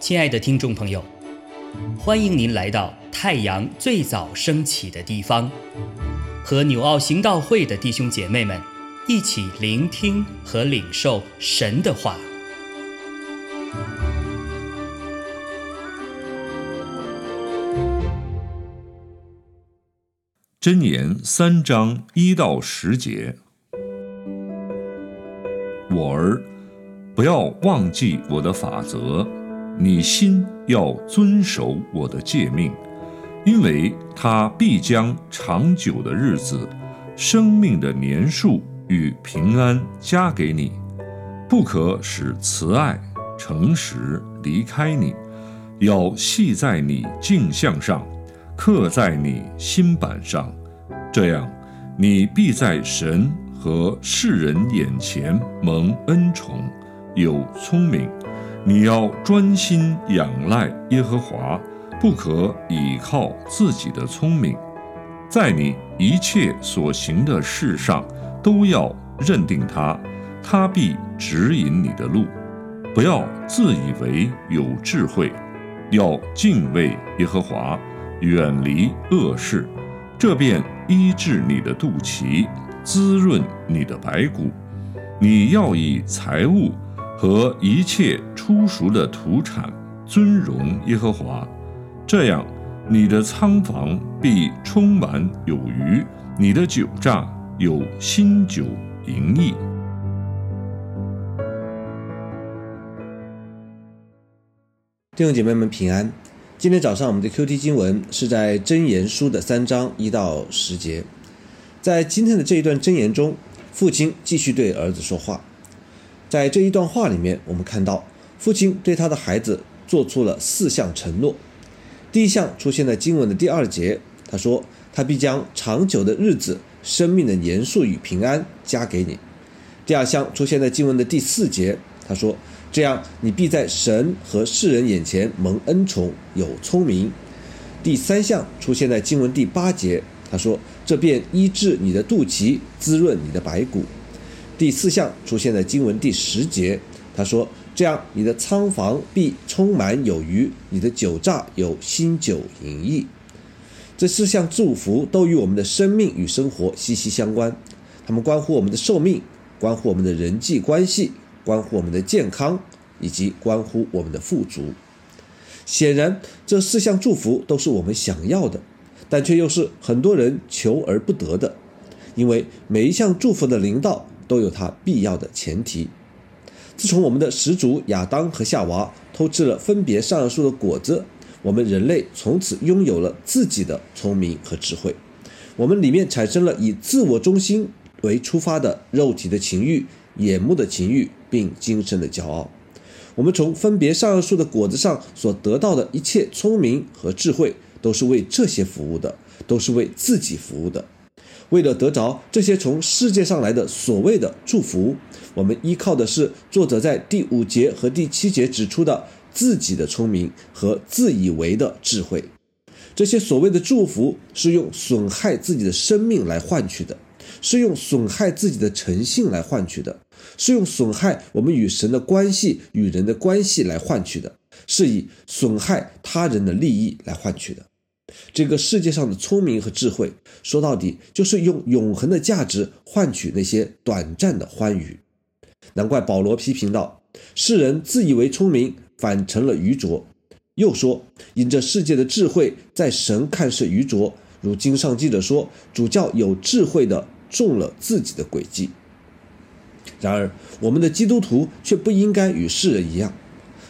亲爱的听众朋友，欢迎您来到太阳最早升起的地方，和纽奥行道会的弟兄姐妹们一起聆听和领受神的话。箴言三章一到十节，我儿，不要忘记我的法则。你心要遵守我的诫命，因为他必将长久的日子、生命的年数与平安加给你。不可使慈爱、诚实离开你，要系在你镜像上，刻在你心板上。这样，你必在神和世人眼前蒙恩宠，有聪明。你要专心仰赖耶和华，不可倚靠自己的聪明，在你一切所行的事上都要认定他，他必指引你的路。不要自以为有智慧，要敬畏耶和华，远离恶事，这便医治你的肚脐，滋润你的白骨。你要以财物。和一切出熟的土产尊荣耶和华，这样你的仓房必充满有余，你的酒榨有新酒盈溢。弟兄姐妹们平安。今天早上我们的 Q T 经文是在箴言书的三章一到十节，在今天的这一段箴言中，父亲继续对儿子说话。在这一段话里面，我们看到父亲对他的孩子做出了四项承诺。第一项出现在经文的第二节，他说：“他必将长久的日子、生命的年数与平安加给你。”第二项出现在经文的第四节，他说：“这样你必在神和世人眼前蒙恩宠，有聪明。”第三项出现在经文第八节，他说：“这便医治你的肚脐，滋润你的白骨。”第四项出现在经文第十节，他说：“这样，你的仓房必充满有余，你的酒榨有新酒盈溢。”这四项祝福都与我们的生命与生活息息相关，它们关乎我们的寿命，关乎我们的人际关系，关乎我们的健康，以及关乎我们的富足。显然，这四项祝福都是我们想要的，但却又是很多人求而不得的，因为每一项祝福的灵道。都有它必要的前提。自从我们的始祖亚当和夏娃偷吃了分别善恶树的果子，我们人类从此拥有了自己的聪明和智慧。我们里面产生了以自我中心为出发的肉体的情欲、眼目的情欲，并精神的骄傲。我们从分别善恶树的果子上所得到的一切聪明和智慧，都是为这些服务的，都是为自己服务的。为了得着这些从世界上来的所谓的祝福，我们依靠的是作者在第五节和第七节指出的自己的聪明和自以为的智慧。这些所谓的祝福是用损害自己的生命来换取的，是用损害自己的诚信来换取的，是用损害我们与神的关系、与人的关系来换取的，是以损害他人的利益来换取的。这个世界上的聪明和智慧，说到底就是用永恒的价值换取那些短暂的欢愉。难怪保罗批评道：“世人自以为聪明，反成了愚拙。”又说：“因这世界的智慧，在神看是愚拙。”如经上记着说：“主教有智慧的中了自己的诡计。”然而，我们的基督徒却不应该与世人一样。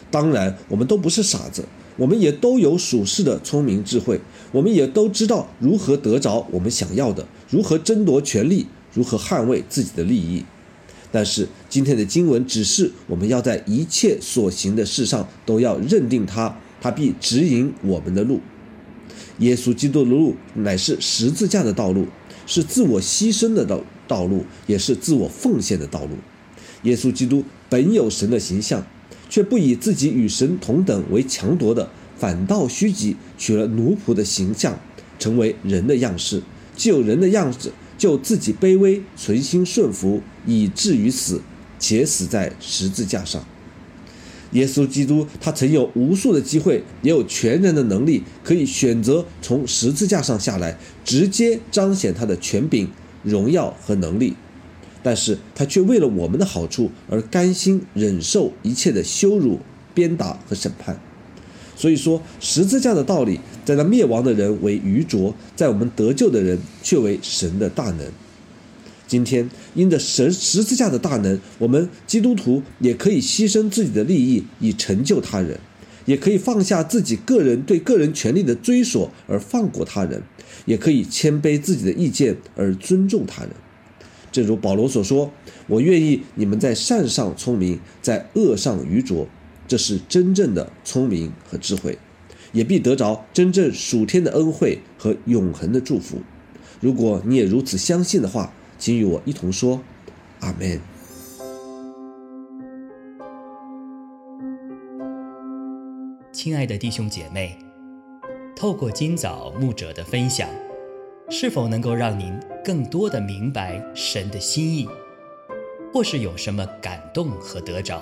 当然，我们都不是傻子。我们也都有属世的聪明智慧，我们也都知道如何得着我们想要的，如何争夺权利，如何捍卫自己的利益。但是今天的经文指示我们要在一切所行的事上都要认定他，他必指引我们的路。耶稣基督的路乃是十字架的道路，是自我牺牲的道道路，也是自我奉献的道路。耶稣基督本有神的形象。却不以自己与神同等为强夺的，反倒虚己，取了奴仆的形象，成为人的样式。既有人的样子，就自己卑微，存心顺服，以至于死，且死在十字架上。耶稣基督，他曾有无数的机会，也有全然的能力，可以选择从十字架上下来，直接彰显他的权柄、荣耀和能力。但是他却为了我们的好处而甘心忍受一切的羞辱、鞭打和审判。所以说，十字架的道理，在那灭亡的人为愚拙，在我们得救的人却为神的大能。今天，因着神十字架的大能，我们基督徒也可以牺牲自己的利益以成就他人，也可以放下自己个人对个人权利的追索而放过他人，也可以谦卑自己的意见而尊重他人。正如保罗所说：“我愿意你们在善上聪明，在恶上愚拙，这是真正的聪明和智慧，也必得着真正属天的恩惠和永恒的祝福。如果你也如此相信的话。”请与我一同说，阿门。亲爱的弟兄姐妹，透过今早牧者的分享，是否能够让您更多的明白神的心意，或是有什么感动和得着？